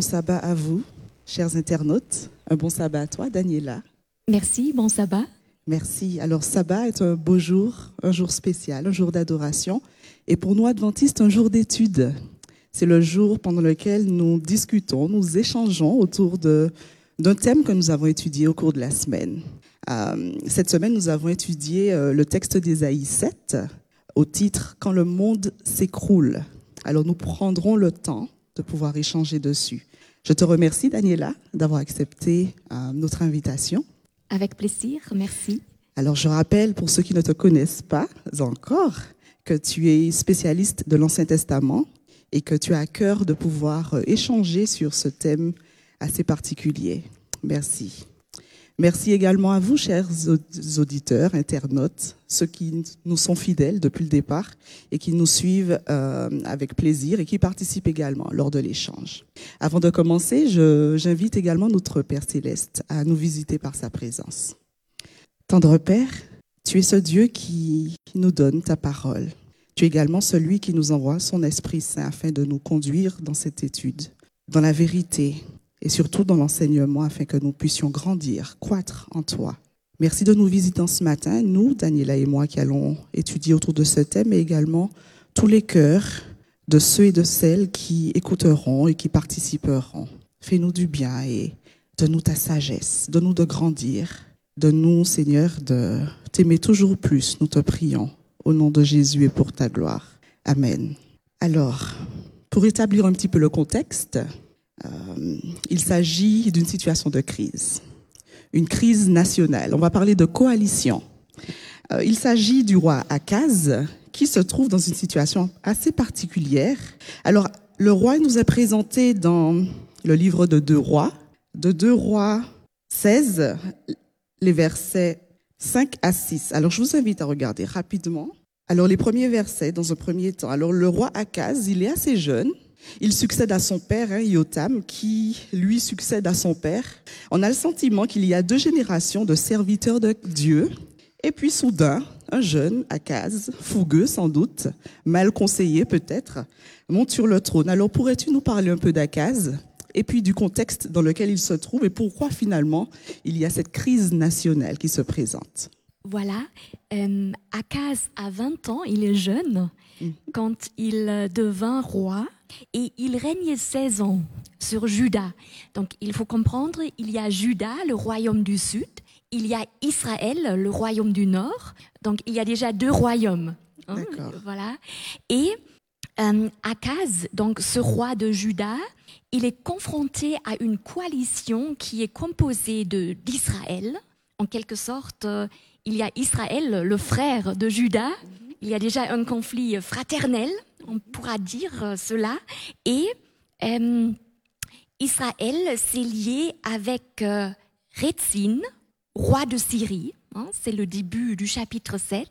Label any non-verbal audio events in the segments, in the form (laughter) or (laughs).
bon sabbat à vous, chers internautes. Un bon sabbat à toi, Daniela. Merci, bon sabbat. Merci. Alors, sabbat est un beau jour, un jour spécial, un jour d'adoration. Et pour nous, adventistes, un jour d'étude. C'est le jour pendant lequel nous discutons, nous échangeons autour d'un thème que nous avons étudié au cours de la semaine. Euh, cette semaine, nous avons étudié euh, le texte d'Ésaïe 7 au titre Quand le monde s'écroule. Alors, nous prendrons le temps de pouvoir échanger dessus. Je te remercie, Daniela, d'avoir accepté euh, notre invitation. Avec plaisir, merci. Alors, je rappelle pour ceux qui ne te connaissent pas encore que tu es spécialiste de l'Ancien Testament et que tu as à cœur de pouvoir euh, échanger sur ce thème assez particulier. Merci. Merci également à vous, chers auditeurs, internautes, ceux qui nous sont fidèles depuis le départ et qui nous suivent euh, avec plaisir et qui participent également lors de l'échange. Avant de commencer, j'invite également notre Père céleste à nous visiter par sa présence. Tendre Père, tu es ce Dieu qui, qui nous donne ta parole. Tu es également celui qui nous envoie son Esprit Saint afin de nous conduire dans cette étude, dans la vérité, et surtout dans l'enseignement afin que nous puissions grandir, croître en toi. Merci de nous visiter ce matin, nous, Daniela et moi, qui allons étudier autour de ce thème, mais également tous les cœurs de ceux et de celles qui écouteront et qui participeront. Fais-nous du bien et donne-nous ta sagesse, donne-nous de grandir, donne-nous, Seigneur, de t'aimer toujours plus, nous te prions, au nom de Jésus et pour ta gloire. Amen. Alors, pour établir un petit peu le contexte, euh, il s'agit d'une situation de crise, une crise nationale. On va parler de coalition. Euh, il s'agit du roi Akaz qui se trouve dans une situation assez particulière. Alors, le roi nous est présenté dans le livre de Deux Rois, de Deux Rois 16, les versets 5 à 6. Alors, je vous invite à regarder rapidement. Alors, les premiers versets, dans un premier temps. Alors, le roi Akaz, il est assez jeune. Il succède à son père, hein, Yotam, qui lui succède à son père. On a le sentiment qu'il y a deux générations de serviteurs de Dieu. Et puis soudain, un jeune, Akaz, fougueux sans doute, mal conseillé peut-être, monte sur le trône. Alors pourrais-tu nous parler un peu d'Akaz et puis du contexte dans lequel il se trouve et pourquoi finalement il y a cette crise nationale qui se présente? Voilà, euh, Akaz a 20 ans, il est jeune mm. quand il devint roi et il règne 16 ans sur Juda. Donc il faut comprendre, il y a Juda, le royaume du sud, il y a Israël, le royaume du nord. Donc il y a déjà deux royaumes. Hein, voilà. Et euh, Akaz, donc ce roi de Juda, il est confronté à une coalition qui est composée de d'Israël. En quelque sorte, euh, il y a Israël, le frère de Juda. Il y a déjà un conflit fraternel on pourra dire euh, cela. Et euh, Israël s'est lié avec euh, roi de Syrie, hein, c'est le début du chapitre 7,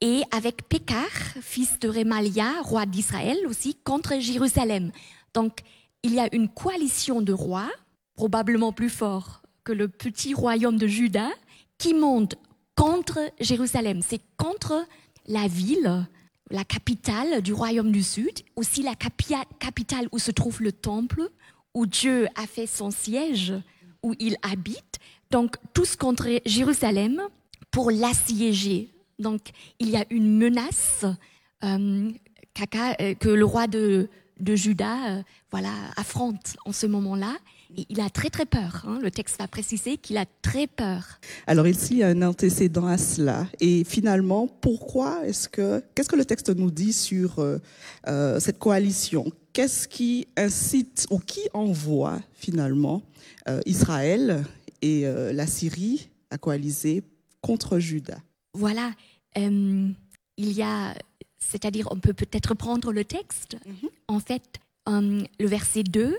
et avec Pékar, fils de Remalia, roi d'Israël aussi, contre Jérusalem. Donc il y a une coalition de rois, probablement plus fort que le petit royaume de Juda, qui monte contre Jérusalem. C'est contre la ville la capitale du royaume du Sud, aussi la capitale où se trouve le temple, où Dieu a fait son siège, où il habite. Donc, tous contre Jérusalem pour l'assiéger. Donc, il y a une menace euh, euh, que le roi de, Juda euh, voilà, affronte en ce moment-là il a très très peur. Hein. Le texte va préciser qu'il a très peur. Alors ici, il y a un antécédent à cela. Et finalement, pourquoi est-ce que qu'est-ce que le texte nous dit sur euh, euh, cette coalition? Qu'est-ce qui incite ou qui envoie finalement euh, Israël et la Syrie à coaliser contre Juda? Voilà. il y a, c'est-à-dire, on peut peut-être prendre le texte. Mm-hmm. En fait, le verset 2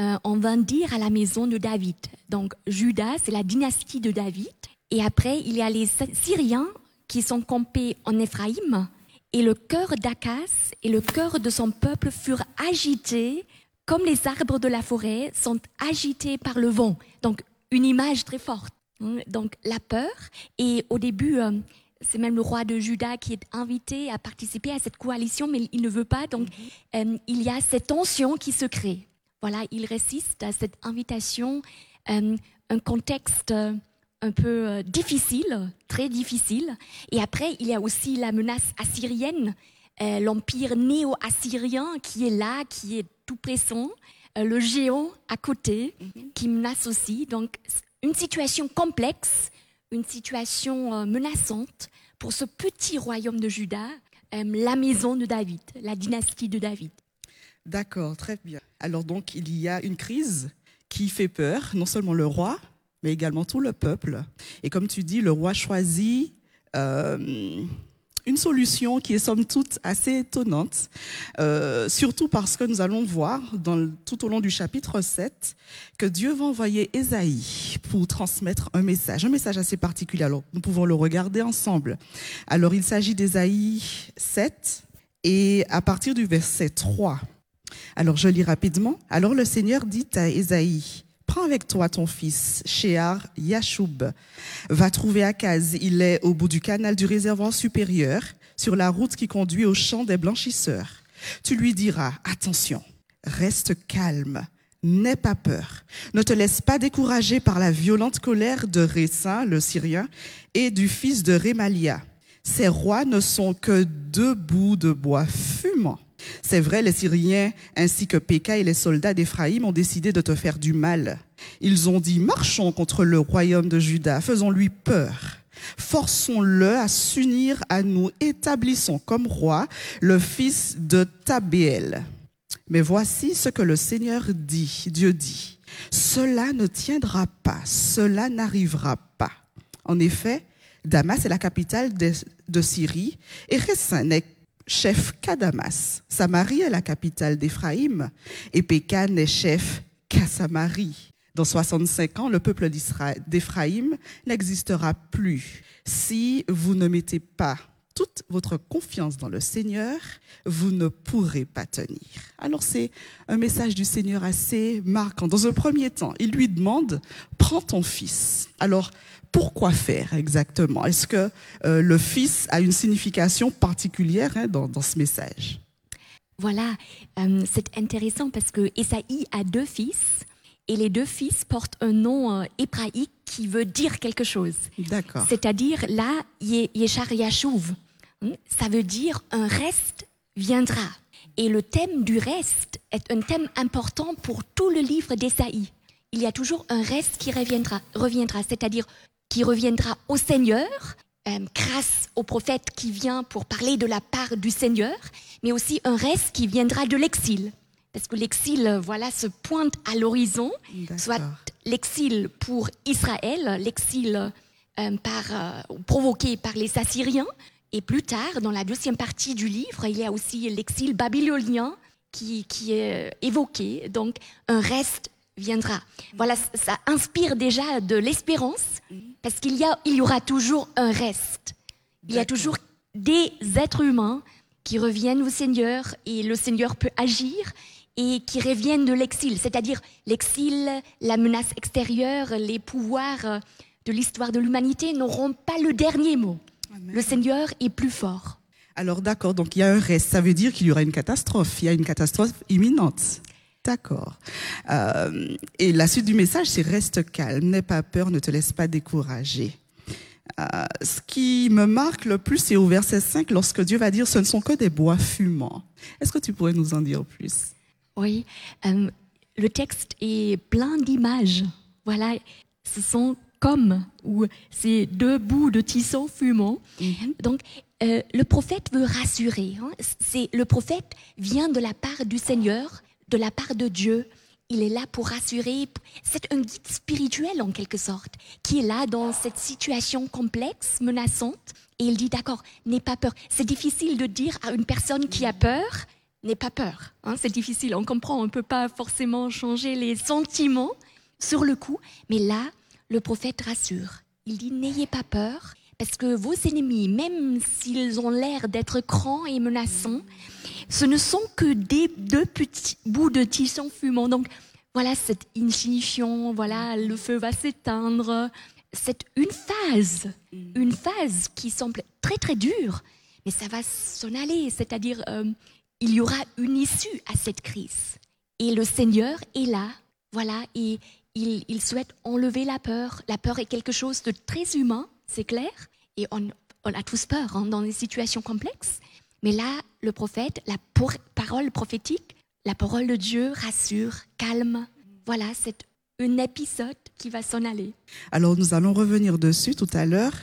euh, on va dire à la maison de David. Donc Judas, c'est la dynastie de David. Et après, il y a les Syriens qui sont campés en Éphraïm. Et le cœur d'Akas et le cœur de son peuple furent agités comme les arbres de la forêt sont agités par le vent. Donc une image très forte. Hein. Donc la peur. Et au début, euh, c'est même le roi de Juda qui est invité à participer à cette coalition, mais il ne veut pas. Donc mhm. euh, il y a cette tension qui se crée. Voilà, il résiste à cette invitation, euh, un contexte euh, un peu euh, difficile, très difficile. Et après, il y a aussi la menace assyrienne, euh, l'empire néo-assyrien qui est là, qui est tout pressant, euh, le géant à côté qui menace aussi. Donc, une situation complexe, une situation menaçante pour ce petit royaume de Juda, la maison de David, la dynastie de David. D'accord, très bien. Alors donc, il y a une crise qui fait peur, non seulement le roi, mais également tout le peuple. Et comme tu dis, le roi choisit euh, une solution qui est somme toute assez étonnante, euh, surtout parce que nous allons voir tout au long du chapitre 7 que Dieu va envoyer Ésaïe pour transmettre un message, un message assez particulier. Alors, nous pouvons le regarder ensemble. Alors, il s'agit d'Ésaïe 7 et à partir du verset 3. Alors je lis rapidement. Alors le Seigneur dit à Ésaïe, prends avec toi ton fils, Shear Yashub. Va trouver Akaz, il est au bout du canal du réservoir supérieur, sur la route qui conduit au champ des blanchisseurs. Tu lui diras, attention, reste calme, n'aie pas peur. Ne te laisse pas décourager par la violente colère de Récin, le Syrien, et du fils de Rémalia. Ces rois ne sont que deux bouts de bois fumants. C'est vrai, les Syriens ainsi que Péka et les soldats d'Éphraïm ont décidé de te faire du mal. Ils ont dit, marchons contre le royaume de Juda, faisons-lui peur. Forçons-le à s'unir à nous, établissons comme roi le fils de Tabéel. Mais voici ce que le Seigneur dit, Dieu dit. Cela ne tiendra pas, cela n'arrivera pas. En effet, Damas est la capitale de, Syrie et Ressin n'est chef qu'à Damas. Samarie est la capitale d'Éphraïm et Pécan n'est chef qu'à Samarie. Dans 65 ans, le peuple d'Éphraïm n'existera plus. Si vous ne mettez pas toute votre confiance dans le Seigneur, vous ne pourrez pas tenir. Alors c'est un message du Seigneur assez marquant. Dans un premier temps, il lui demande, prends ton fils. Alors pourquoi faire exactement? Est-ce que euh, le fils a une signification particulière hein, dans, dans ce message? Voilà, euh, c'est intéressant parce que Esaïe a deux fils et les deux fils portent un nom euh, hébraïque qui veut dire quelque chose. D'accord. C'est-à-dire là, Ye- Yeshar Yashuv, hein, ça veut dire un reste viendra. Et le thème du reste est un thème important pour tout le livre d'Esaïe. Il y a toujours un reste qui reviendra, reviendra c'est-à-dire qui reviendra au Seigneur, euh, grâce au prophète qui vient pour parler de la part du Seigneur, mais aussi un reste qui viendra de l'exil. Parce que l'exil, voilà, se pointe à l'horizon, soit l'exil pour Israël, l'exil euh, par, euh, provoqué par les Assyriens, et plus tard, dans la deuxième partie du livre, il y a aussi l'exil babylonien qui, qui est évoqué. Donc, un reste viendra. Voilà, ça inspire déjà de l'espérance, parce qu'il y, a, il y aura toujours un reste. Il y a toujours des êtres humains qui reviennent au Seigneur et le Seigneur peut agir et qui reviennent de l'exil, c'est-à-dire l'exil, la menace extérieure, les pouvoirs euh, de l'histoire de l'humanité n'auront pas le dernier mot. Le Seigneur est plus fort. Alors d'accord, donc il y a un reste, ça veut dire qu'il y aura une catastrophe, il y a une catastrophe imminente. D'accord. Euh, et la suite du message, c'est reste calme, n'aie pas peur, ne te laisse pas décourager. Euh, ce qui me marque le plus, c'est au verset 5, lorsque Dieu va dire, ce ne sont que des bois fumants. Est-ce que tu pourrais nous en dire plus? Oui, euh, le texte est plein d'images. Voilà, ce sont comme ou ces deux bouts de tisson fumant. Donc, euh, le prophète veut rassurer. hein. C'est le prophète vient de la part du Seigneur, de la part de Dieu. Il est là pour rassurer. C'est un guide spirituel en quelque sorte, qui est là dans cette situation complexe, menaçante. Et il dit d'accord, n'aie pas peur. C'est difficile de dire à une personne qui a peur, n'aie pas peur. hein. c'est difficile. On comprend, on ne peut pas forcément changer les sentiments sur le coup. Mais là, le prophète rassure. Il dit n'ayez pas peur. Parce que vos ennemis, même s'ils ont l'air d'être grands et menaçants, ce ne sont que des deux petits bouts de tisson fumant. Donc voilà cette insignifiant, voilà le feu va s'éteindre. C'est une phase, une phase qui semble très très dure, mais ça va s'en aller. C'est-à-dire euh, il y aura une issue à cette crise. Et le Seigneur est là, voilà, et il, il souhaite enlever la peur. La peur est quelque chose de très humain, c'est clair, et on, a tous peur hein, dans des situations complexes. Mais là, le prophète, la parole prophétique, la parole de Dieu rassure, calme. Voilà, c'est un épisode qui va s'en aller. Alors nous allons revenir dessus tout à l'heure,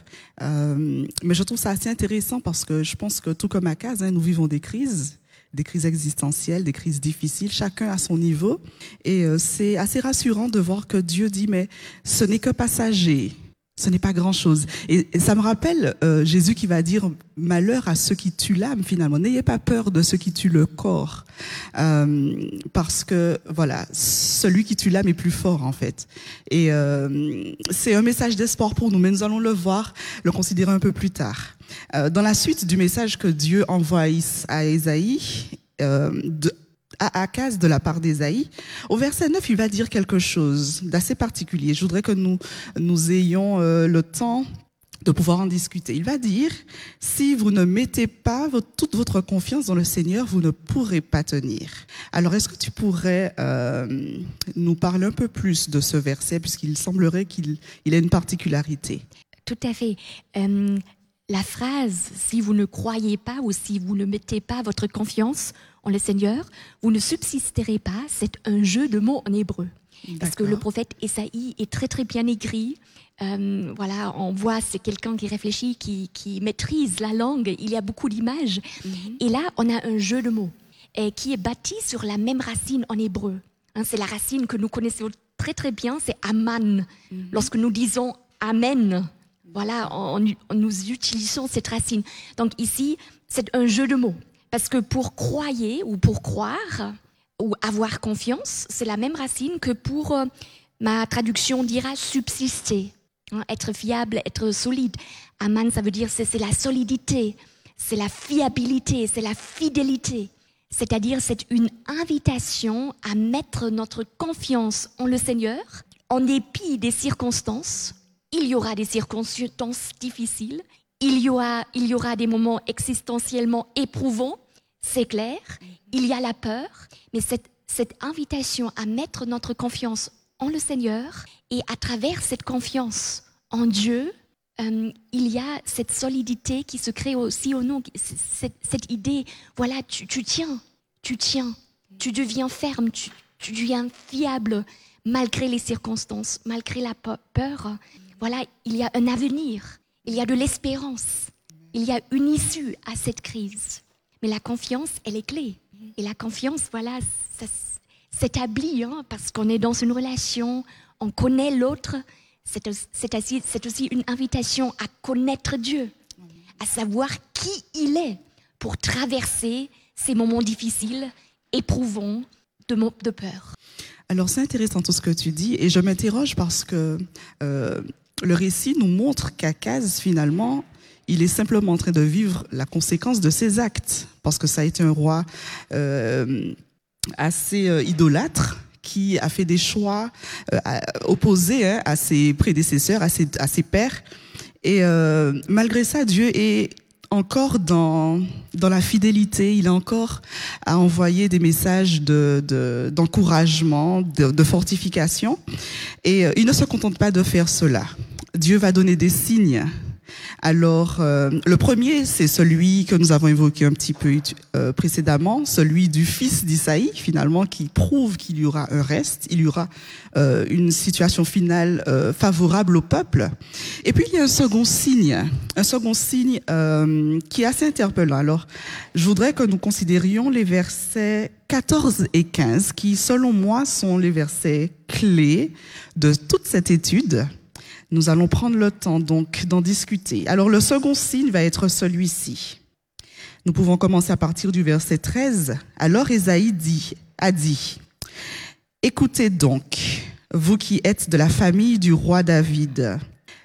Euh, mais je trouve ça assez intéressant parce que je pense que tout comme à Case, hein, nous vivons des crises, des crises existentielles, des crises difficiles, chacun à son niveau, et euh, c'est assez rassurant de voir que Dieu dit mais ce n'est que passager. Ce n'est pas grand-chose. Et, ça me rappelle euh, Jésus qui va dire malheur à ceux qui tuent l'âme finalement. N'ayez pas peur de ceux qui tuent le corps, Euh, parce que voilà, celui qui tue l'âme est plus fort en fait. Et euh, c'est un message d'espoir pour nous, mais nous allons le voir, le considérer un peu plus tard. Euh, dans la suite du message que Dieu envoie à Is- à Ésaïe, de, à Akaz de la part d'Ésaïe, au verset 9, il va dire quelque chose d'assez particulier. Je voudrais que nous, ayons euh, le temps de pouvoir en discuter. Il va dire, si vous ne mettez pas toute votre confiance dans le Seigneur, vous ne pourrez pas tenir. Alors, est-ce que tu pourrais euh, nous parler un peu plus de ce verset, puisqu'il semblerait qu'il il a une particularité? Tout à fait. Euh, la phrase si vous ne croyez pas ou si vous ne mettez pas votre confiance en le Seigneur, vous ne subsisterez pas, c'est un jeu de mots en hébreu. Parce que le prophète Esaïe est très très bien écrit. Euh, voilà, on voit c'est quelqu'un qui réfléchit, qui, qui maîtrise la langue. Il y a beaucoup d'images. Et là, on a un jeu de mots et qui est bâti sur la même racine en hébreu. Hein, c'est la racine que nous connaissons très très bien, c'est aman. Lorsque nous disons amen, voilà, nous utilisons cette racine. Donc ici, c'est un jeu de mots. Parce que pour croyer ou pour croire ou avoir confiance, c'est la même racine que pour, euh, ma traduction dira subsister, hein, être fiable, être solide. Aman, ça veut dire c'est la solidité, c'est la fiabilité, c'est la fidélité. C'est-à-dire, c'est une invitation à mettre notre confiance en le Seigneur, en dépit des circonstances. Il y aura des circonstances difficiles, il y aura, des moments existentiellement éprouvants, c'est clair. Il y a la peur, mais cette, invitation à mettre notre confiance en le Seigneur et à travers cette confiance en Dieu, euh, il y a cette solidité qui se crée aussi au nous, cette, idée, voilà, tu, tiens, tu tiens, tu deviens ferme, tu, deviens fiable malgré les circonstances, malgré la pe- peur. Voilà, il y a un avenir, il y a de l'espérance, il y a une issue à cette crise. Mais la confiance, elle est clé. Et la confiance, voilà, ça s'établit hein, parce qu'on est dans une relation, on connaît l'autre. C'est au- c'est aussi, une invitation à connaître Dieu, à savoir qui il est pour traverser ces moments difficiles, éprouvants, de, de peur. Alors c'est intéressant tout ce que tu dis et je m'interroge parce que euh, le récit nous montre qu'Akaz finalement il est simplement en train de vivre la conséquence de ses actes parce que ça a été un roi euh, assez euh, idolâtre qui a fait des choix euh, opposés hein, à ses prédécesseurs, à ses, à pères et malgré ça Dieu est encore dans, dans la fidélité, il a encore à envoyer des messages de, de- d'encouragement, de, de fortification. Et euh, il ne se contente pas de faire cela. Dieu va donner des signes. Alors, euh, le premier, c'est celui que nous avons évoqué un petit peu euh, précédemment, celui du fils d'Isaïe, finalement, qui prouve qu'il y aura un reste, il y aura euh, une situation finale euh, favorable au peuple. Et puis, il y a un second signe, un second signe euh, qui est assez interpellant. Alors, je voudrais que nous considérions les versets 14 et 15, qui, selon moi, sont les versets clés de toute cette étude. Nous allons prendre le temps donc d'en discuter. Alors le second signe va être celui-ci. Nous pouvons commencer à partir du verset 13. Alors Ésaïe dit, a dit, Écoutez donc, vous qui êtes de la famille du roi David,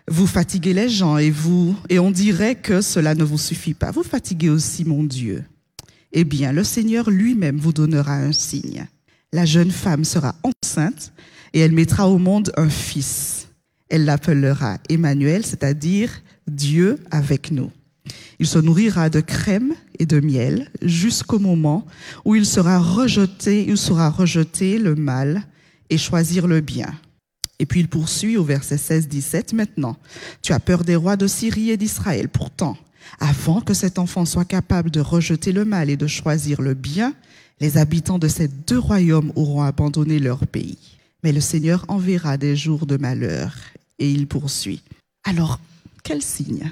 vous fatiguez les gens et vous, et on dirait que cela ne vous suffit pas. Vous fatiguez aussi mon Dieu. Eh bien, le Seigneur lui-même vous donnera un signe. La jeune femme sera enceinte et elle mettra au monde un fils. Elle l'appellera Emmanuel, c'est-à-dire Dieu avec nous. Il se nourrira de crème et de miel jusqu'au moment où il sera rejeté, il sera rejeté le mal et choisir le bien. Et puis il poursuit au verset 16-17, maintenant, tu as peur des rois de Syrie et d'Israël. Pourtant, avant que cet enfant soit capable de rejeter le mal et de choisir le bien, les habitants de ces deux royaumes auront abandonné leur pays. Mais le Seigneur enverra des jours de malheur. Et il poursuit. Alors, quel signe?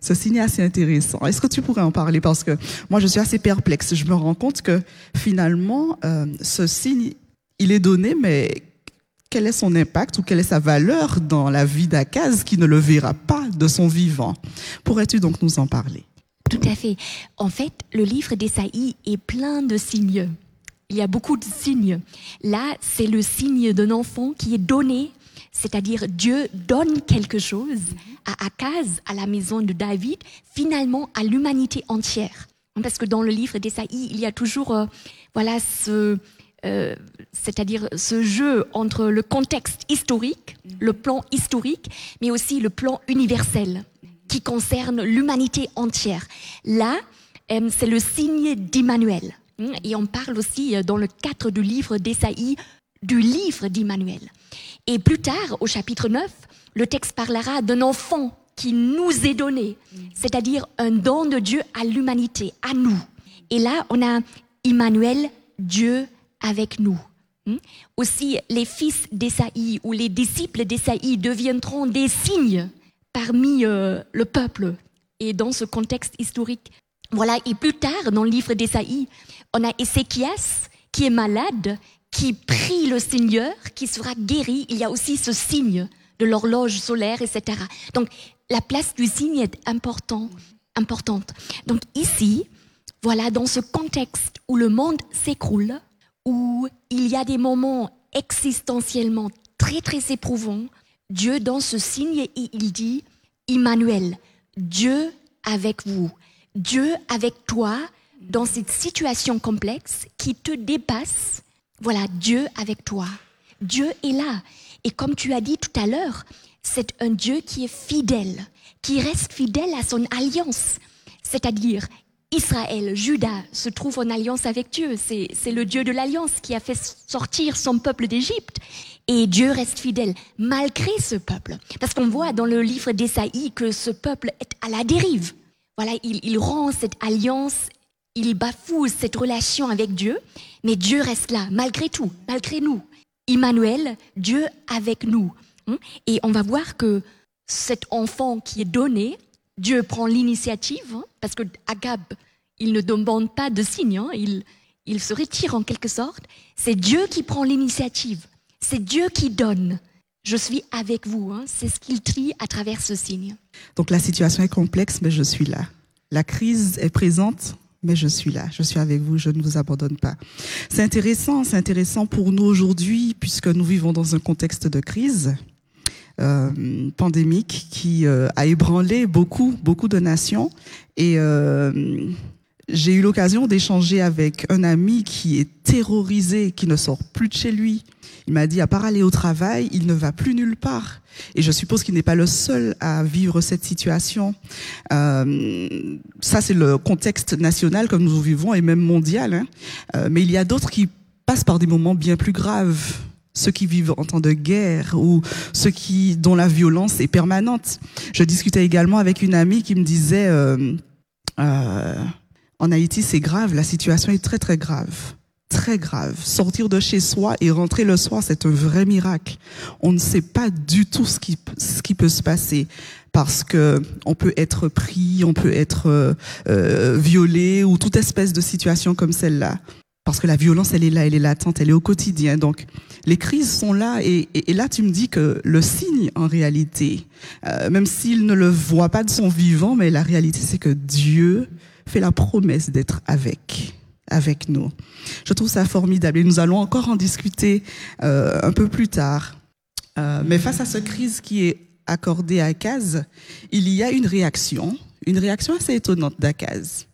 Ce signe est assez intéressant. Est-ce que tu pourrais en parler? Parce que moi, je suis assez perplexe. Je me rends compte que finalement, euh, ce signe, il est donné, mais quel est son impact ou quelle est sa valeur dans la vie d'Akaz qui ne le verra pas de son vivant? Pourrais-tu donc nous en parler? Tout à fait. En fait, le livre d'Esaïe est plein de signes. Il y a beaucoup de signes. Là, c'est le signe d'un enfant qui est donné, c'est-à-dire Dieu donne quelque chose à Akaz, à la maison de David, finalement à l'humanité entière. Parce que dans le livre d'Esaïe, il y a toujours, euh, voilà, ce, euh, c'est-à-dire ce jeu entre le contexte historique, le plan historique, mais aussi le plan universel qui concerne l'humanité entière. Là, euh, c'est le signe d'Immanuel. Et on parle aussi euh, dans le cadre du livre d'Esaïe du livre d'Immanuel. Et plus tard, au chapitre 9, le texte parlera d'un enfant qui nous est donné, c'est-à-dire un don de Dieu à l'humanité, à nous. Et là, on a Immanuel, Dieu avec nous. Hmm? Aussi, les fils d'Esaïe ou les disciples d'Esaïe deviendront des signes parmi euh, le peuple. Et dans ce contexte historique, voilà, et plus tard, dans le livre d'Esaïe, on a Ézéchias qui est malade, qui prie le Seigneur, qui sera guéri. Il y a aussi ce signe de l'horloge solaire, etc. Donc, la place du signe est important, importante. Donc, ici, voilà, dans ce contexte où le monde s'écroule, où il y a des moments existentiellement très très éprouvants, Dieu dans ce signe, il dit, Emmanuel, Dieu avec vous, Dieu avec toi dans cette situation complexe qui te dépasse. Voilà, Dieu avec toi. Dieu est là. Et comme tu as dit tout à l'heure, c'est un Dieu qui est fidèle, qui reste fidèle à son alliance. C'est-à-dire, Israël, Judas se trouve en alliance avec Dieu. C'est le Dieu de l'alliance qui a fait sortir son peuple d'Égypte. Et Dieu reste fidèle malgré ce peuple. Parce qu'on voit dans le livre d'Ésaïe que ce peuple est à la dérive. Voilà, il, il rend cette alliance, il bafoue cette relation avec Dieu, mais Dieu reste là, malgré tout, malgré nous. Emmanuel, Dieu avec nous. Hein? Et on va voir que cet enfant qui est donné, Dieu prend l'initiative, hein, parce que Agab, il ne demande pas de signe, hein, il, se retire en quelque sorte. C'est Dieu qui prend l'initiative, c'est Dieu qui donne. Je suis avec vous, c'est ce qu'il trie à travers ce signe. Donc la situation est complexe, mais je suis là. La crise est présente, mais je suis là, je suis avec vous, je ne vous abandonne pas. C'est intéressant, c'est intéressant pour nous aujourd'hui, puisque nous vivons dans un contexte de crise. Euh, pandémique qui euh, a ébranlé beaucoup, beaucoup de nations. Et euh, j'ai eu l'occasion d'échanger avec un ami qui est terrorisé, qui ne sort plus de chez lui. Il m'a dit, à part aller au travail, il ne va plus nulle part. Et je suppose qu'il n'est pas le seul à vivre cette situation. Euh, ça, c'est le contexte national comme nous vivons et même mondial. Hein. Euh, mais il y a d'autres qui passent par des moments bien plus graves ceux qui vivent en temps de guerre ou ceux qui dont la violence est permanente. Je discutais également avec une amie qui me disait euh, euh, en Haïti c'est grave, la situation est très très grave, très grave. Sortir de chez soi et rentrer le soir c'est un vrai miracle. On ne sait pas du tout ce qui peut se passer parce que on peut être pris, on peut être euh, violé ou toute espèce de situation comme celle-là parce que la violence, elle est là, elle est latente, elle est au quotidien. Donc, les crises sont là, et, et, là, tu me dis que le signe, en réalité, euh, même s'il ne le voit pas de son vivant, mais la réalité, c'est que Dieu fait la promesse d'être avec avec nous. Je trouve ça formidable et nous allons encore en discuter euh, un peu plus tard. Euh, mais face à cette crise qui est accordée à Akaz, il y a une réaction, une réaction assez étonnante d'Akaz.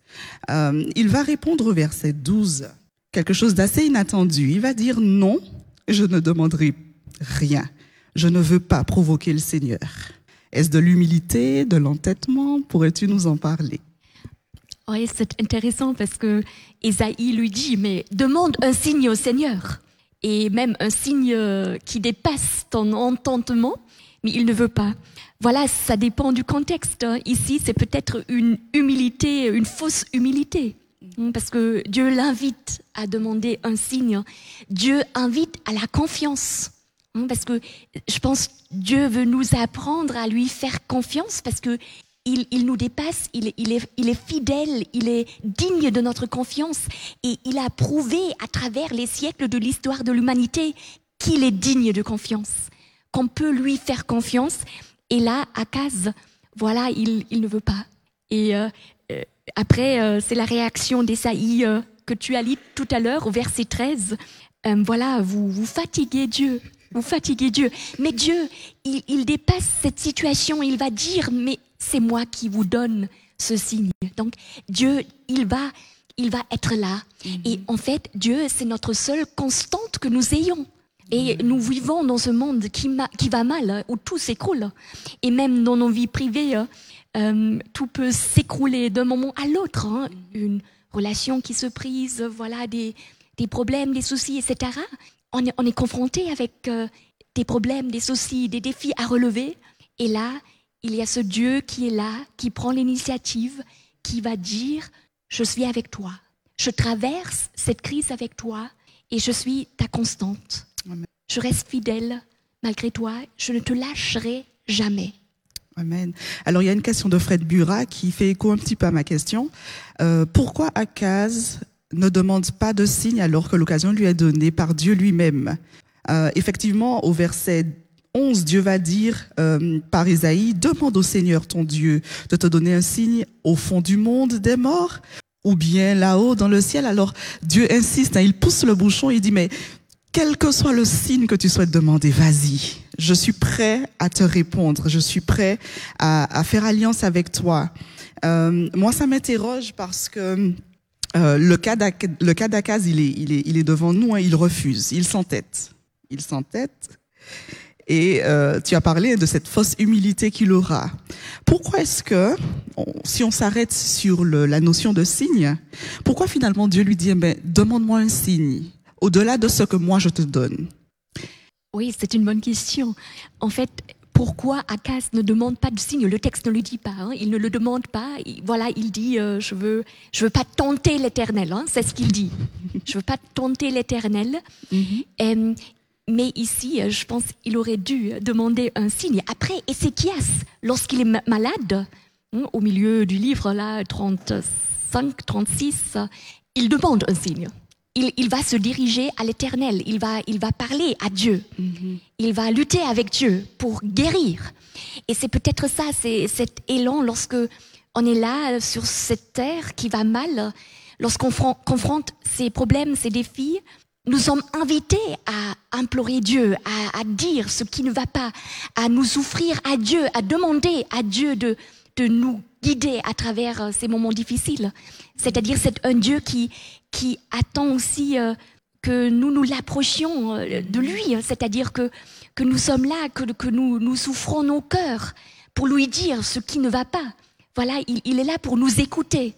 Euh, il va répondre au verset 12 quelque chose d'assez inattendu. Il va dire non, je ne demanderai rien. Je ne veux pas provoquer le Seigneur. Est-ce de l'humilité, de l'entêtement? Pourrais-tu nous en parler? Oui, c'est intéressant parce que Isaïe lui dit, mais demande un signe au Seigneur. Et même un signe qui dépasse ton entendement, mais il ne veut pas. Voilà, ça dépend du contexte. Ici, c'est peut-être une humilité, une fausse humilité. Parce que Dieu l'invite à demander un signe. Dieu invite à la confiance. Parce que je pense Dieu veut nous apprendre à lui faire confiance parce que il, nous dépasse, il, est, fidèle, il est digne de notre confiance et il a prouvé à travers les siècles de l'histoire de l'humanité qu'il est digne de confiance, qu'on peut lui faire confiance. Et là, Akaz, voilà, il, ne veut pas. Et euh, euh, après, euh, c'est la réaction d'Esaïe que tu as lu tout à l'heure au verset 13. voilà, vous, fatiguez Dieu, vous fatiguez Dieu. Mais Dieu, il dépasse cette situation, il va dire, mais c'est moi qui vous donne ce signe. Donc Dieu, il va, il va être là. Mhm. Et en fait, Dieu, c'est notre seule constante que nous ayons. Et mhm. nous vivons dans ce monde qui, qui va mal, hein, où tout s'écroule. Et même dans nos vies privées, hein, euh, tout peut s'écrouler d'un moment à l'autre. Hein. Mhm. Une relation qui se prise, voilà, des, des problèmes, des soucis, etc. On est, on est confronté avec euh, des problèmes, des soucis, des défis à relever. Et là, il y a ce Dieu qui est là, qui prend l'initiative, qui va dire, je suis avec toi. Je traverse cette crise avec toi et je suis ta constante. Je reste fidèle malgré toi. Je ne te lâcherai jamais. Amen. Alors il y a une question de Fred Burat qui fait écho un petit peu à ma question. Euh, pourquoi Akaz ne demande pas de signe alors que l'occasion lui est donnée par Dieu lui-même? Euh, Effectivement, au verset 11, Dieu va dire euh, par Isaïe, demande au Seigneur ton Dieu de te donner un signe au fond du monde des morts ou bien là-haut dans le ciel. Alors Dieu insiste, hein, il pousse le bouchon, il dit, mais quel que soit le signe que tu souhaites demander, vas-y. Je suis prêt à te répondre. Je suis prêt à, faire alliance avec toi. Euh, moi, ça m'interroge parce que euh, le cas d'Akaz, il est, il, est, il est devant nous, hein, il refuse, il s'entête. Il s'entête. Et euh, tu as parlé de cette fausse humilité qu'il aura. Pourquoi est-ce que, si on s'arrête sur le, la notion de signe, pourquoi finalement Dieu lui dit, eh ben, demande-moi un signe, au-delà de ce que moi je te donne? Oui, c'est une bonne question. En fait, pourquoi Akas ne demande pas de signe? Le texte ne le dit pas. Hein. il ne le demande pas. voilà, il dit euh, je veux, je veux pas tenter l'Éternel. Hein, c'est ce qu'il dit. je veux pas tenter l'Éternel. Mm mais ici, euh, je pense qu'il aurait dû demander un signe. Après, Ézéchias, lorsqu'il est malade, hein, au milieu du livre, là, 35, 36, il demande un signe. Il, va se diriger à l'éternel, il va, il va parler à Dieu, mm-hmm. il va lutter avec Dieu pour guérir. Et c'est peut-être ça, c'est cet élan lorsque on est là sur cette terre qui va mal, lorsqu'on confronte ces problèmes, ces défis, nous sommes invités à implorer Dieu, à, dire ce qui ne va pas, à nous souffrir à Dieu, à demander à Dieu de, de nous guider à travers euh, ces moments difficiles. C'est-à-dire c'est un Dieu qui, qui attend aussi euh, que nous nous l'approchions euh, de lui, c'est-à-dire que, que nous sommes là, que, que nous, nous souffrons nos cœurs pour lui dire ce qui ne va pas. Voilà, il, il est là pour nous écouter.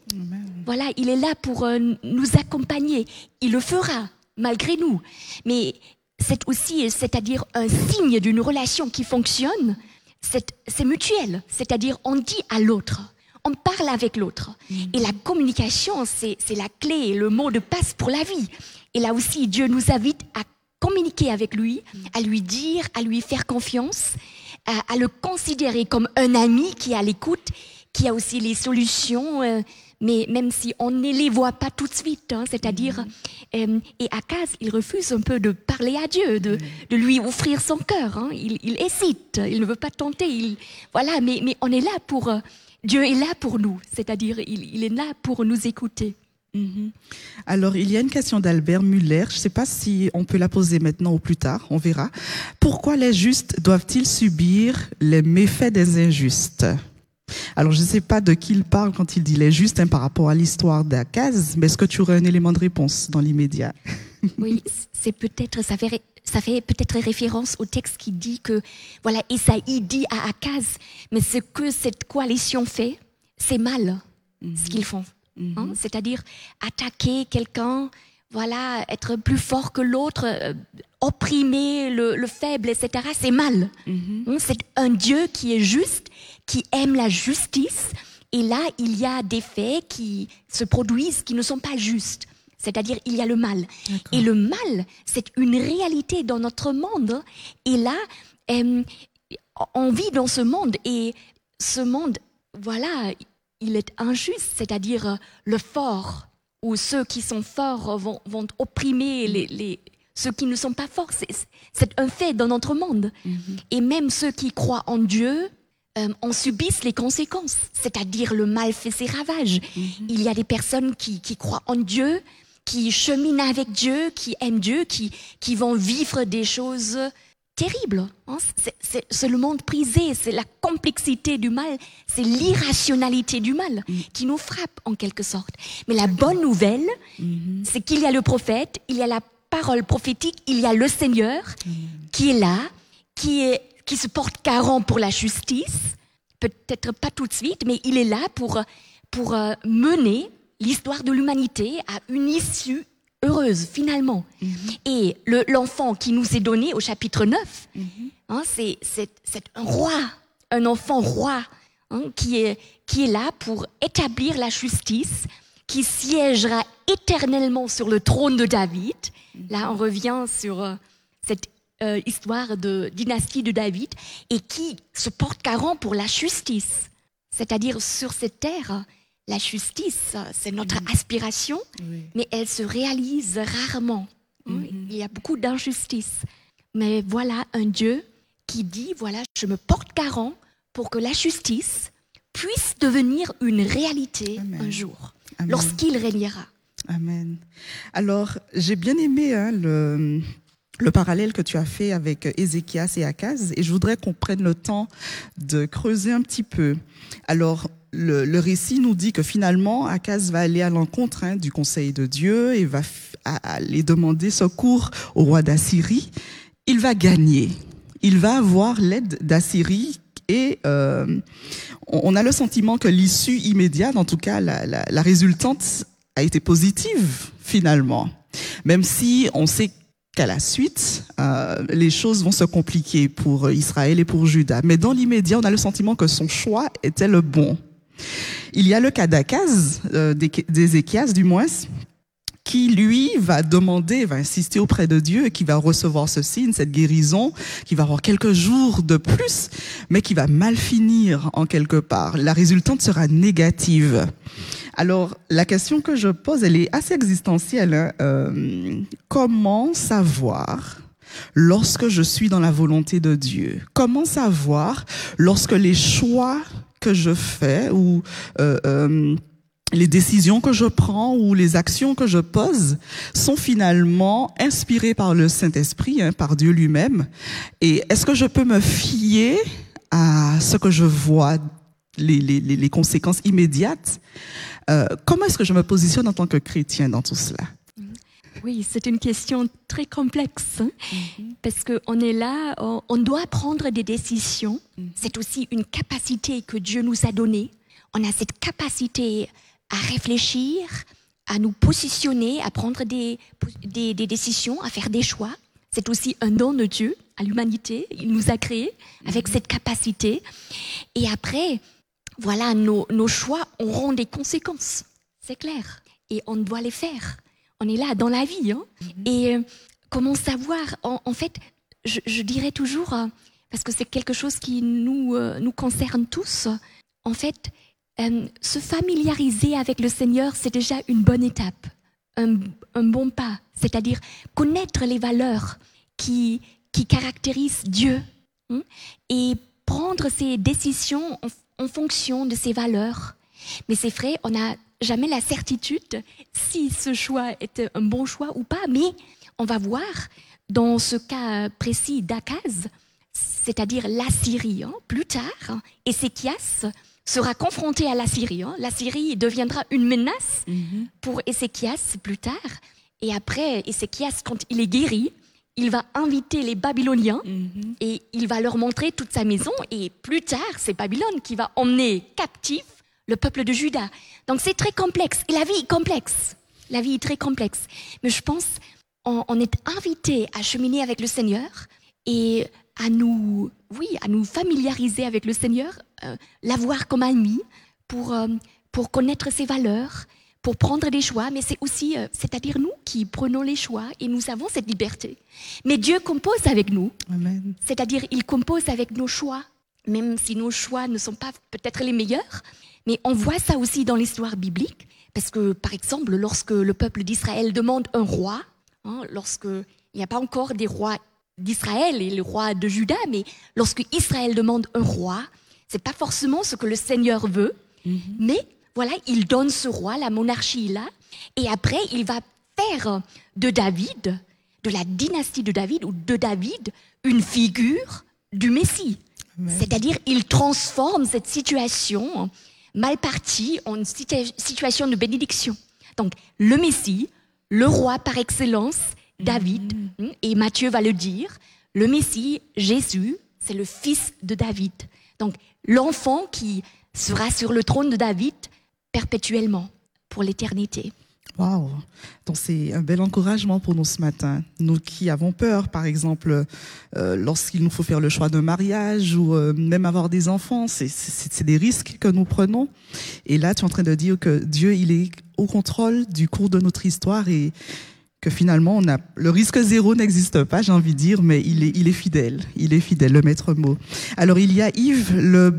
Voilà, il est là pour nous accompagner. Il le fera malgré nous. Mais c'est aussi, c'est-à-dire un signe d'une relation qui fonctionne, c'est mutuel, c'est-à-dire on dit à l'autre, on parle avec l'autre. Mm. Et la communication, c'est la clé, le mot de passe pour la vie. Et là aussi, Dieu nous invite à communiquer avec lui, à lui dire, à lui faire confiance, à, à le considérer comme un ami qui est à l'écoute, qui a aussi les solutions. Euh, mais même si on ne les voit pas tout de suite, hein, c'est-à-dire, mm-hmm. euh, et Akaz, il refuse un peu de parler à Dieu, de, mm-hmm. de lui offrir son cœur. Hein. Il, il, hésite, il ne veut pas tenter. Il, voilà, mais, mais on est là pour, euh, Dieu est là pour nous, c'est-à-dire, il, il, est là pour nous écouter. Mm-hmm. Alors, il y a une question d'Albert Muller. Je ne sais pas si on peut la poser maintenant ou plus tard, on verra. Pourquoi les justes doivent-ils subir les méfaits des injustes? Alors, je ne sais pas de qui il parle quand il dit les justes hein, par rapport à l'histoire d'Akaz, mais est-ce que tu aurais un élément de réponse dans l'immédiat? (laughs) Oui, c'est peut-être, ça fait ça fait peut-être référence au texte qui dit que, voilà, Esaïe dit à Akaz, mais ce que cette coalition fait, c'est mal, ce qu'ils font. Hein? C'est-à-dire attaquer quelqu'un, voilà, être plus fort que l'autre, euh, opprimer le, faible, etc. C'est mal. Hein. C'est un Dieu qui est juste, qui aime la justice. Et là, il y a des faits qui se produisent qui ne sont pas justes. C'est-à-dire, il y a le mal. Et le mal, c'est une réalité dans notre monde. Et là, euh, on vit dans ce monde. Et ce monde, voilà, il est injuste. C'est-à-dire, le fort, ou ceux qui sont forts vont, opprimer les, ceux qui ne sont pas forts. C'est un fait dans notre monde. Mm-hmm. Et même ceux qui croient en Dieu, euh, on subisse les conséquences, c'est-à-dire le mal fait ses ravages. Mm-hmm. Il y a des personnes qui, qui croient en Dieu, qui cheminent avec Dieu, qui aiment Dieu, qui, qui vont vivre des choses terribles. Hein. C'est le monde prisé, c'est la complexité du mal, c'est l'irrationalité du mal mm. qui nous frappe en quelque sorte. Mais la bonne nouvelle, mm-hmm. c'est qu'il y a le prophète, il y a la parole prophétique, il y a le Seigneur mm. qui est là, qui, est, qui se porte garant pour la justice, peut-être pas tout de suite, mais il est là pour, pour euh, mener l'histoire de l'humanité a une issue heureuse finalement. Mhm. Et l'enfant qui nous est donné au chapitre 9, mhm. hein, c'est un roi, un enfant roi hein, qui, est, qui est là pour établir la justice, qui siégera éternellement sur le trône de David. Mhm. Là, on revient sur euh, cette euh, histoire de dynastie de David et qui se porte garant pour la justice. C'est-à-dire sur cette terre, la justice, c'est notre aspiration, mais elle se réalise rarement. Mm-hmm. Il y a beaucoup d'injustice. Mais voilà un Dieu qui dit, voilà, je me porte garant pour que la justice puisse devenir une réalité un jour, lorsqu'il régnera. Amen. Alors, j'ai bien aimé hein, le, le parallèle que tu as fait avec Ézéchias et Akaz, et je voudrais qu'on prenne le temps de creuser un petit peu. Alors, le, récit nous dit que finalement, Akaz va aller à l'encontre hein, du conseil de Dieu et va aller demander secours au roi d'Assyrie. Il va gagner. Il va avoir l'aide d'Assyrie et euh, on a le sentiment que l'issue immédiate, en tout cas la, la résultante, a été positive finalement. Même si on sait qu'à la suite, euh, les choses vont se compliquer pour Israël et pour Juda. Mais dans l'immédiat, on a le sentiment que son choix était le bon. Il y a le cas d'Akaz, euh, d'Ézéchias du moins, qui lui va demander, va insister auprès de Dieu et qui va recevoir ce signe, cette guérison, qui va avoir quelques jours de plus, mais qui va mal finir en quelque part. La résultante sera négative. Alors, la question que je pose, elle est assez existentielle. Hein. Euh, comment savoir lorsque je suis dans la volonté de Dieu? Comment savoir lorsque les choix que je fais ou euh, euh, les décisions que je prends ou les actions que je pose sont finalement inspirées par le Saint-Esprit, hein, par Dieu lui-même? Et est-ce que je peux me fier à ce que je vois, les, les, les conséquences immédiates euh, Comment est-ce que je me positionne en tant que chrétien dans tout cela? Oui, c'est une question très complexe hein, mm-hmm. parce qu'on est là, on doit prendre des décisions. Mm-hmm. C'est aussi une capacité que Dieu nous a donnée. On a cette capacité à réfléchir, à nous positionner, à prendre des, des, décisions, à faire des choix. C'est aussi un don de Dieu à l'humanité. Il nous a créés avec mm-hmm. cette capacité. Et après, voilà, nos, nos choix auront des conséquences. C'est clair. Et on doit les faire on est là dans la vie. Hein. Mhm. Et euh, comment savoir en, fait, je, dirais toujours, euh, parce que c'est quelque chose qui nous, euh, nous concerne tous, en fait, se familiariser avec le Seigneur, c'est déjà une bonne étape, un, bon pas. C'est-à-dire connaître les valeurs qui, qui caractérisent Dieu hein, et prendre ses décisions en, en fonction de ces valeurs. Mais c'est vrai, on a jamais la certitude si ce choix était un bon choix ou pas, mais on va voir dans ce cas précis d'Akaz, c'est-à-dire la Syrie, hein, plus tard, Ézéchias sera confronté à la Syrie. Hein. La Syrie deviendra une menace mhm. pour Ézéchias plus tard. Et après, Ézéchias, quand il est guéri, il va inviter les Babyloniens et il va leur montrer toute sa maison. Et plus tard, c'est Babylone qui va emmener captif le peuple de Juda. Donc c'est très complexe. Et la vie est complexe. La vie est très complexe. Mais je pense on, est invité à cheminer avec le Seigneur et à nous, oui, à nous familiariser avec le Seigneur, euh, l'avoir comme ami pour, euh, pour connaître ses valeurs, pour prendre des choix, mais c'est aussi, euh, c'est-à-dire nous qui prenons les choix et nous avons cette liberté. Mais Dieu compose avec nous, c'est-à-dire il compose avec nos choix, même si nos choix ne sont pas peut-être les meilleurs, mais on voit ça aussi dans l'histoire biblique, parce que par exemple, lorsque le peuple d'Israël demande un roi, hein, lorsqu'il n'y a pas encore des rois d'Israël et le roi de Juda, mais lorsque Israël demande un roi, c'est pas forcément ce que le Seigneur veut, mhm. mais voilà, il donne ce roi, la monarchie là, et après il va faire de David, de la dynastie de David ou de David, une figure du Messie. C'est-à-dire, il transforme cette situation mal partie en situation de bénédiction. Donc, le Messie, le roi par excellence, David, mm. hein, et Matthieu va le dire, le Messie, Jésus, c'est le fils de David. Donc, l'enfant qui sera sur le trône de David perpétuellement, pour l'éternité. Waouh Donc c'est un bel encouragement pour nous ce matin. Nous qui avons peur, par exemple, euh, lorsqu'il nous faut faire le choix d'un mariage ou euh, même avoir des enfants, c'est des risques que nous prenons. Et là, tu es en train de dire que Dieu, il est au contrôle du cours de notre histoire et que finalement, on le risque zéro n'existe pas, j'ai envie de dire, mais il est, fidèle. Il est fidèle, le maître mot. Alors, il y a Yves le,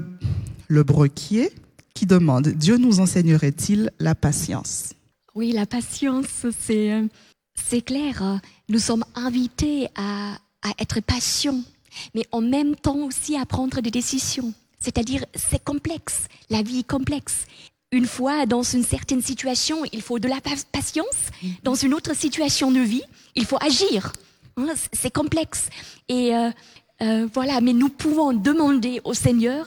le Brequier qui demande, Dieu nous enseignerait-il la patience? Oui, la patience, c'est, euh, c'est clair. Nous sommes invités à, à être patients, mais en même temps aussi à prendre des décisions. C'est-à-dire, c'est complexe. La vie est complexe. Une fois dans une certaine situation, il faut de la patience. Dans une autre situation de vie, il faut agir. Hein, c'est complexe. Et euh, euh, voilà, mais nous pouvons demander au Seigneur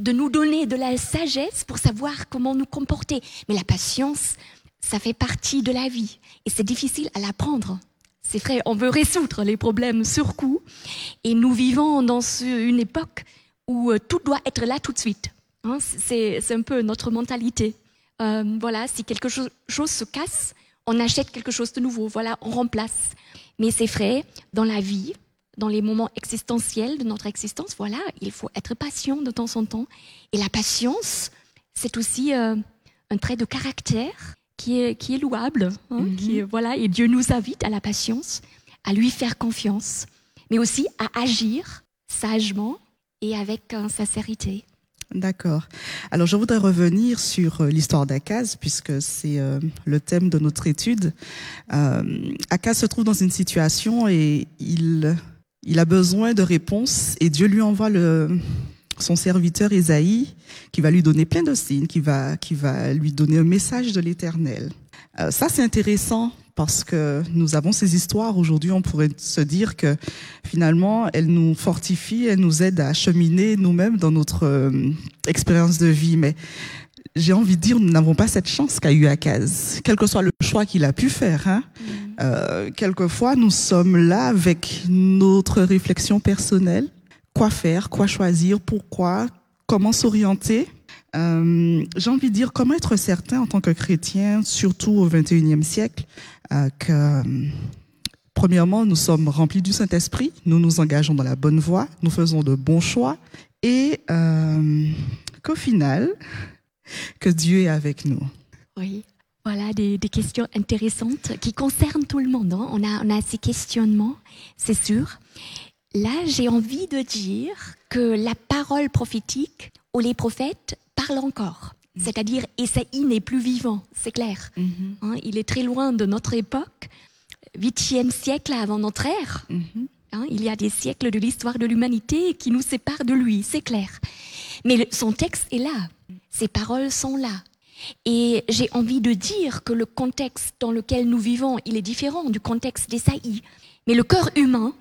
de nous donner de la sagesse pour savoir comment nous comporter. Mais la patience, ça fait partie de la vie et c'est difficile à l'apprendre. C'est vrai, on veut résoudre les problèmes sur coup et nous vivons dans une époque où euh, tout doit être là tout de suite. Hein. c'est un peu notre mentalité. Euh, voilà, si quelque chose, se casse, on achète quelque chose de nouveau. Voilà, on remplace. Mais c'est vrai, dans la vie, dans les moments existentiels de notre existence, voilà, il faut être patient de temps en temps. Et la patience, c'est aussi euh, un trait de caractère qui est, qui est louable, hein, mhm. qui voilà, et Dieu nous invite à la patience, à lui faire confiance, mais aussi à agir sagement et avec euh, sincérité. D'accord. Alors je voudrais revenir sur euh, l'histoire d'Akaz, puisque c'est euh, le thème de notre étude. Euh, Akaz se trouve dans une situation et il, il a besoin de réponses et Dieu lui envoie son serviteur Esaïe, qui va lui donner plein de signes, qui va, qui va lui donner un message de l'Éternel. Euh, ça, c'est intéressant parce que nous avons ces histoires. Aujourd'hui, on pourrait se dire que finalement, elles nous fortifient, elles nous aident à cheminer nous-mêmes dans notre euh, expérience de vie. Mais j'ai envie de dire, nous n'avons pas cette chance qu'a eu Akaz, quel que soit le choix qu'il a pu faire. Hein. Mm. Euh, quelquefois, nous sommes là avec notre réflexion personnelle quoi faire, quoi choisir, pourquoi, comment s'orienter. Euh, j'ai envie de dire comment être certain en tant que chrétien, surtout au XXIe siècle, euh, que premièrement, nous sommes remplis du Saint-Esprit, nous nous engageons dans la bonne voie, nous faisons de bons choix et euh, qu'au final, que Dieu est avec nous. Oui. Voilà des, questions intéressantes qui concernent tout le monde. Hein. On, a, on a ces questionnements, c'est sûr. Là, j'ai envie de dire que la parole prophétique ou les prophètes parlent encore. Mm. C'est-à-dire, Esaïe n'est plus vivant, c'est clair. Mm-hmm. Hein, il est très loin de notre époque, 8e siècle avant notre ère. Mm-hmm. Hein, il y a des siècles de l'histoire de l'humanité qui nous séparent de lui, c'est clair. Mais son texte est là, ses paroles sont là. Et j'ai envie de dire que le contexte dans lequel nous vivons, il est différent du contexte d'Esaïe. Mais le cœur humain,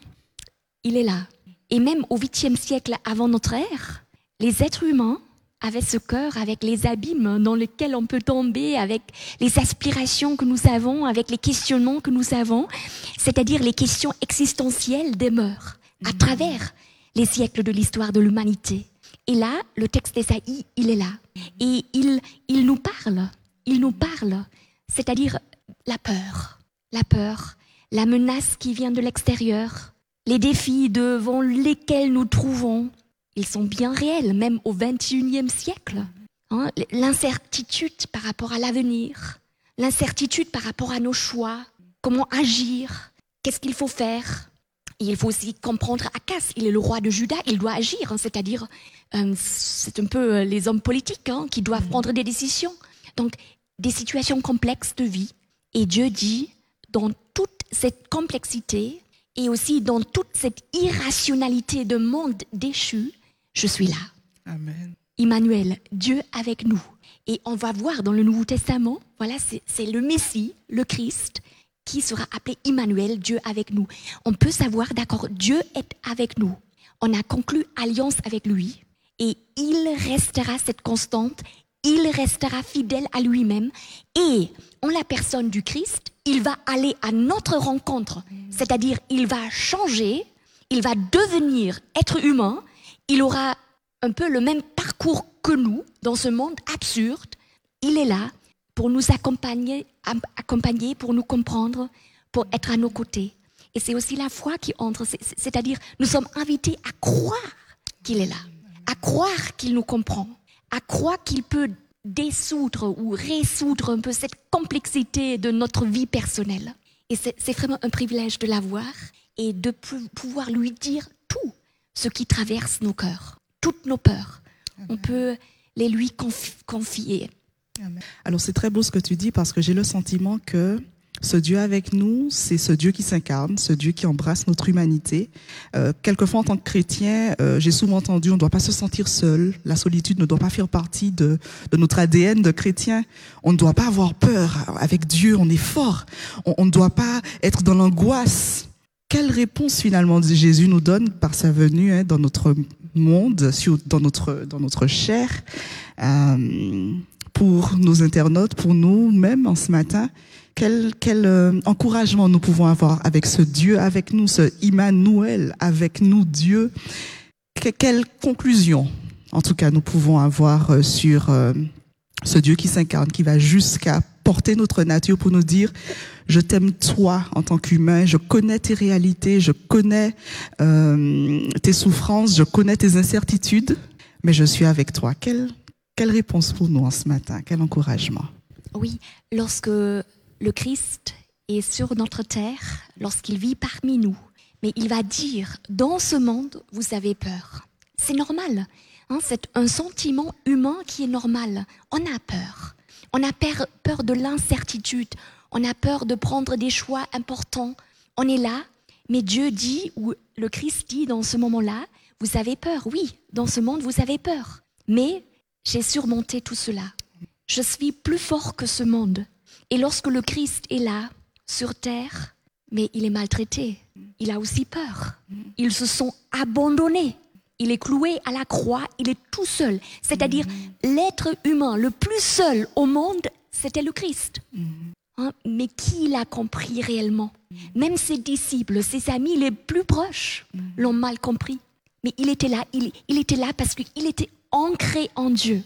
il est là. Et même au 8e siècle avant notre ère, les êtres humains avec ce cœur, avec les abîmes dans lesquels on peut tomber, avec les aspirations que nous avons, avec les questionnements que nous avons, c'est-à-dire les questions existentielles demeurent à travers les siècles de l'histoire de l'humanité. Et là, le texte d'Esaïe, il est là. Et il, il nous parle, il nous parle, c'est-à-dire la peur, la peur, la menace qui vient de l'extérieur, les défis devant lesquels nous trouvons, ils sont bien réels, même au XXIe siècle. Hein, l'incertitude par rapport à l'avenir, l'incertitude par rapport à nos choix, comment agir, qu'est-ce qu'il faut faire. Il faut aussi comprendre Akas, il est le roi de Juda, il doit agir, hein, c'est-à-dire euh, c'est un peu euh, les hommes politiques hein, qui doivent prendre des décisions. Donc des situations complexes de vie. Et Dieu dit, dans toute cette complexité et aussi dans toute cette irrationalité de monde déchu, je suis là. Amen. Emmanuel, Dieu avec nous. Et on va voir dans le Nouveau Testament, voilà, c'est le Messie, le Christ, qui sera appelé Emmanuel, Dieu avec nous. On peut savoir, d'accord, Dieu est avec nous. On a conclu alliance avec lui et il restera cette constante, il restera fidèle à lui-même et en la personne du Christ, il va aller à notre rencontre, c'est-à-dire il va changer, il va devenir être humain il aura un peu le même parcours que nous dans ce monde absurde. Il est là pour nous accompagner, accompagner pour nous comprendre, pour être à nos côtés. Et c'est aussi la foi qui entre, c'est-à-dire nous sommes invités à croire qu'il est là, à croire qu'il nous comprend, à croire qu'il peut dissoudre ou résoudre un peu cette complexité de notre vie personnelle. Et c'est vraiment un privilège de l'avoir et de pouvoir lui dire tout ce qui traverse nos cœurs, toutes nos peurs. On peut les lui confier. Alors c'est très beau ce que tu dis parce que j'ai le sentiment que ce Dieu avec nous, c'est ce Dieu qui s'incarne, ce Dieu qui embrasse notre humanité. Euh, quelquefois, en tant que chrétien, euh, j'ai souvent entendu, on ne doit pas se sentir seul. La solitude ne doit pas faire partie de, notre ADN de chrétien. On ne doit pas avoir peur. Avec Dieu, on est fort. On, on ne doit pas être dans l'angoisse quelle réponse finalement Jésus nous donne par sa venue hein, dans notre monde, dans notre, dans notre chair, euh, pour nos internautes, pour nous-mêmes en ce matin quel, quel euh, encouragement nous pouvons avoir avec ce Dieu avec nous, ce Immanuel avec nous, Dieu. quelle conclusion, en tout cas, nous pouvons avoir euh, sur ce Dieu qui s'incarne, qui va jusqu'à porter notre nature pour nous dire, je t'aime toi en tant qu'humain, je connais tes réalités, je connais euh, tes souffrances, je connais tes incertitudes, mais je suis avec toi. Quelle, quelle réponse pour nous en ce matin? Quel encouragement? Oui, lorsque le Christ est sur notre terre, lorsqu'il vit parmi nous, mais il va dire, dans ce monde, vous avez peur. C'est normal. Hein, c'est un sentiment humain qui est normal. On a peur. On a peur de l'incertitude. On a peur de prendre des choix importants. On est là, mais Dieu dit, ou le Christ dit dans ce moment-là, vous avez peur, oui, dans ce monde, vous avez peur. Mais j'ai surmonté tout cela. Je suis plus fort que ce monde. Et lorsque le Christ est là, sur terre, mais il est maltraité, il a aussi peur. Ils se sont abandonnés il est cloué à la croix, il est tout seul. C'est-à-dire l'être humain le plus seul au monde, c'était le Christ. Hein, mais qui l'a compris réellement? Même ses disciples, ses amis les plus proches l'ont mal compris. Mais il était là, il, était là parce qu'il était ancré en Dieu.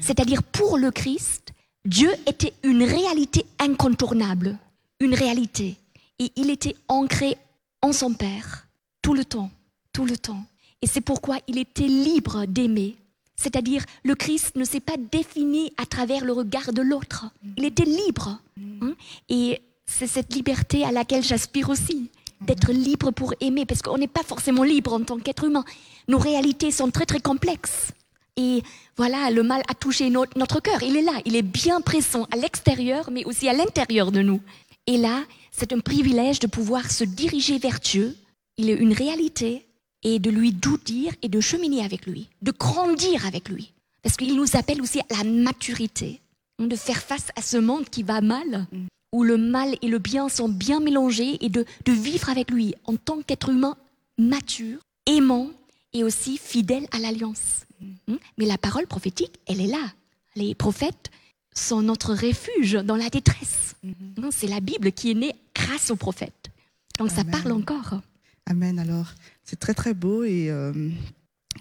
C'est-à-dire pour le Christ, Dieu était une réalité incontournable, une réalité. Et il était ancré en son Père tout le temps, tout le temps. Et c'est pourquoi il était libre d'aimer. C'est-à-dire, le Christ ne s'est pas défini à travers le regard de l'autre. Il était libre. Hein. Et c'est cette liberté à laquelle j'aspire aussi, d'être libre pour aimer, parce qu'on n'est pas forcément libre en tant qu'être humain. Nos réalités sont très très complexes. Et voilà, le mal a touché notre cœur. Il est là, il est bien présent à l'extérieur, mais aussi à l'intérieur de nous. Et là, c'est un privilège de pouvoir se diriger vers Dieu. Il est une réalité et de lui tout dire et de cheminer avec lui, de grandir avec lui. Parce qu'il nous appelle aussi à la maturité, de faire face à ce monde qui va mal, où le mal et le bien sont bien mélangés, et de, de vivre avec lui en tant qu'être humain mature, aimant et aussi fidèle à l'alliance. Hein? Mais la parole prophétique, elle est là. Les prophètes sont notre refuge dans la détresse. Hein, C'est la Bible qui est née grâce aux prophètes. Donc ça parle encore. Amen. Alors, c'est très très beau et euh,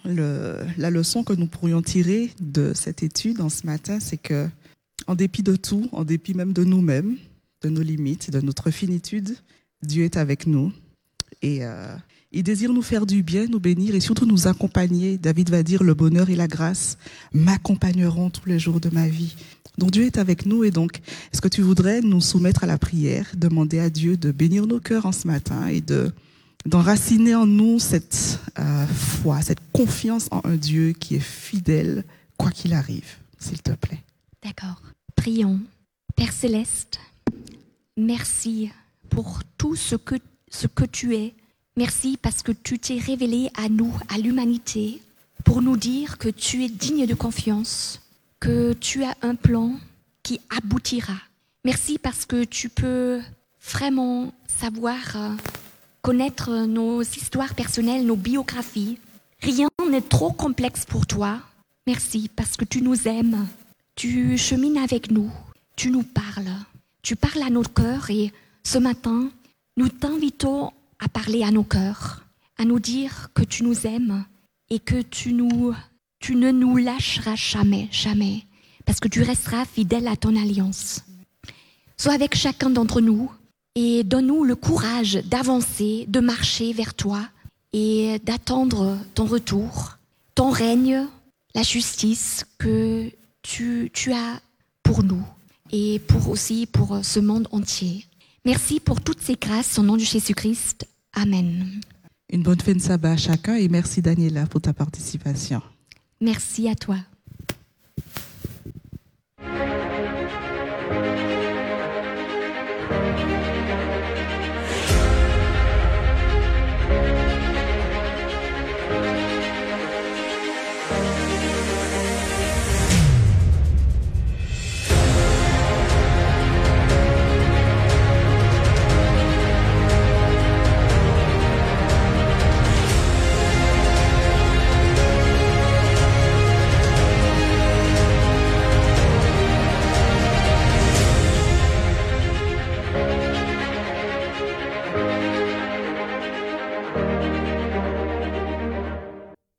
le- la leçon que nous pourrions tirer de cette étude en ce matin, c'est que, en dépit de tout, en dépit même de nous-mêmes, de nos limites, de notre finitude, Dieu est avec nous et euh, il désire nous faire du bien, nous bénir et surtout nous accompagner. David va dire le bonheur et la grâce m'accompagneront tous les jours de ma vie. Donc Dieu est avec nous et donc est-ce que tu voudrais nous soumettre à la prière, demander à Dieu de bénir nos cœurs en ce matin et de d'enraciner en nous cette euh, foi, cette confiance en un Dieu qui est fidèle quoi qu'il arrive, s'il te plaît? D'accord. Prions. Père céleste, merci pour tout ce que, ce que tu es. Merci parce que tu t'es révélé à nous, à l'humanité, pour nous dire que tu es digne de confiance, que tu as un plan qui aboutira. Merci parce que tu peux vraiment savoir euh, connaître nos histoires personnelles, nos biographies. Rien n'est trop complexe pour toi. Merci parce que tu nous aimes. Tu chemines avec nous. Tu nous parles. Tu parles à nos cœurs et ce matin, nous t'invitons à parler à nos cœurs, à nous dire que tu nous aimes et que tu, nous, tu ne nous lâcheras jamais, jamais, parce que tu resteras fidèle à ton alliance. Sois avec chacun d'entre nous et donne-nous le courage d'avancer, de marcher vers toi et d'attendre ton retour, ton règne, la justice que tu, tu as pour nous et pour aussi pour ce monde entier. Merci pour toutes ces grâces au nom de Jésus-Christ. Amen. Une bonne fin de sabbat à chacun et merci Daniela pour ta participation. Merci à toi.